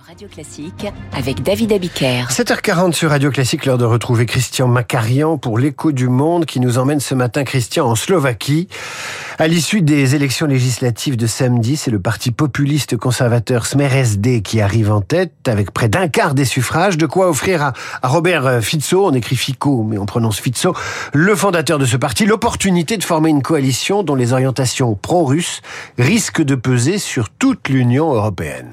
Radio Classique avec David Abiker. 7h40 sur Radio Classique, l'heure de retrouver Christian Macarian pour l'écho du monde qui nous emmène ce matin, Christian, en Slovaquie. À l'issue des élections législatives de samedi, c'est le parti populiste conservateur Smer SD qui arrive en tête avec près d'un quart des suffrages, de quoi offrir à, Robert Fico, on écrit Fico mais on prononce Fico, le fondateur de ce parti, l'opportunité de former une coalition dont les orientations pro-russes risquent de peser sur toute l'Union européenne.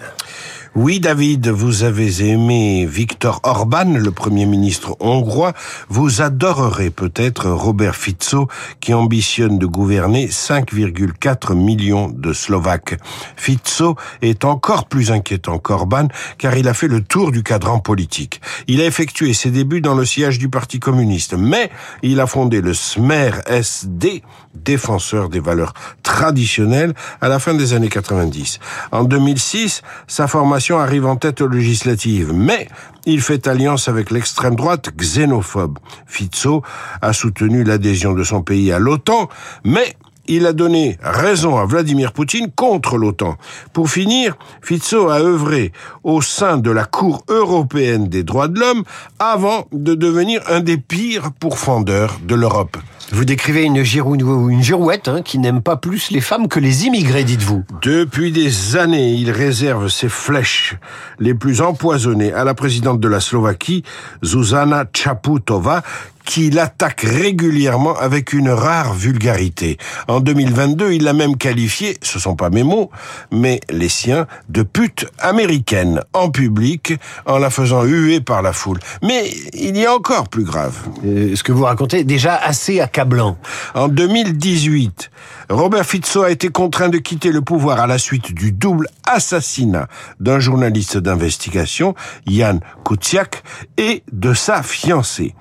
Oui, David, vous avez aimé Viktor Orban, le Premier ministre hongrois. Vous adorerez peut-être Robert Fico, qui ambitionne de gouverner 5,4 millions de Slovaques. Fico est encore plus inquiétant qu'Orban, car il a fait le tour du cadran politique. Il a effectué ses débuts dans le siège du Parti communiste, mais il a fondé le Smer SD, défenseur des valeurs traditionnelles, à la fin des années 90. En 2006, sa formation arrive en tête aux législatives, mais il fait alliance avec l'extrême droite xénophobe. Fico a soutenu l'adhésion de son pays à l'OTAN, mais il a donné raison à Vladimir Poutine contre l'OTAN. Pour finir, Fico a œuvré au sein de la Cour européenne des droits de l'homme avant de devenir un des pires pourfendeurs de l'Europe. Vous décrivez une, girou, une girouette hein, qui n'aime pas plus les femmes que les immigrés, dites-vous. Depuis des années, il réserve ses flèches les plus empoisonnées à la présidente de la Slovaquie, Zuzana Chaputova, qui l'attaque régulièrement avec une rare vulgarité. En 2022, il l'a même qualifié, ce sont pas mes mots, mais les siens, de pute américaine en public, en la faisant huer par la foule. Mais il y a encore plus grave. Euh, ce que vous racontez est déjà assez accablant. En 2018, Robert Fico a été contraint de quitter le pouvoir à la suite du double assassinat d'un journaliste d'investigation, Jan Kuciak, et de sa fiancée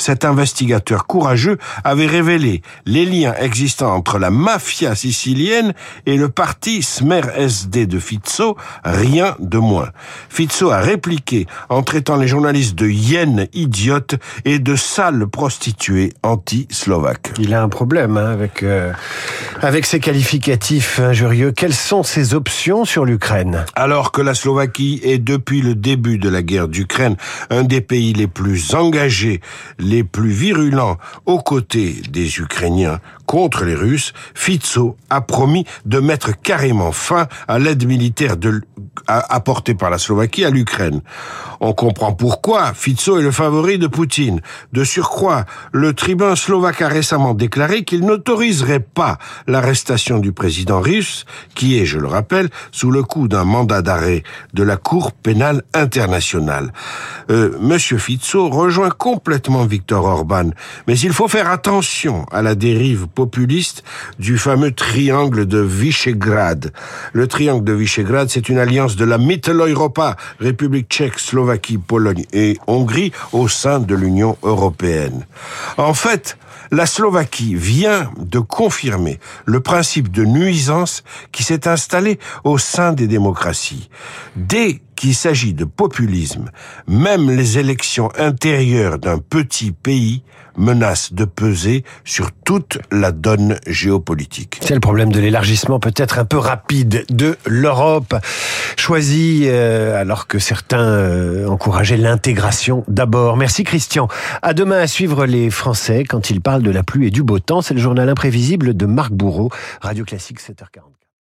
cet investigateur courageux avait révélé les liens existants entre la mafia sicilienne et le parti Smer SD de Fizzo, rien de moins. Fizzo a répliqué en traitant les journalistes de hyènes idiotes et de sales prostituées anti-slovaques. Il a un problème hein, avec, euh, avec ses qualificatifs injurieux. Quelles sont ses options sur l'Ukraine? Alors que la Slovaquie est depuis le début de la guerre d'Ukraine un des pays les plus engagés, les plus virulents aux côtés des Ukrainiens contre les Russes, Fico a promis de mettre carrément fin à l'aide militaire apportée par la Slovaquie à l'Ukraine. On comprend pourquoi Fico est le favori de Poutine. De surcroît, le tribun slovaque a récemment déclaré qu'il n'autoriserait pas l'arrestation du président russe, qui est, je le rappelle, sous le coup d'un mandat d'arrêt de la Cour pénale internationale. Euh, Monsieur Fico rejoint complètement Viktor Orban, mais il faut faire attention à la dérive populiste du fameux triangle de Visegrad. Le triangle de Visegrad, c'est une alliance de la Mitteleuropa, République tchèque, Slovaquie, Pologne et Hongrie au sein de l'Union européenne. En fait, la Slovaquie vient de confirmer le principe de nuisance qui s'est installé au sein des démocraties. Qu'il s'agit de populisme, même les élections intérieures d'un petit pays menacent de peser sur toute la donne géopolitique. C'est le problème de l'élargissement peut-être un peu rapide de l'Europe, choisi euh, alors que certains euh, encourageaient l'intégration d'abord. Merci Christian. À demain à suivre les Français quand ils parlent de la pluie et du beau temps. C'est le journal imprévisible de Marc Bourreau, Radio Classique 7h40.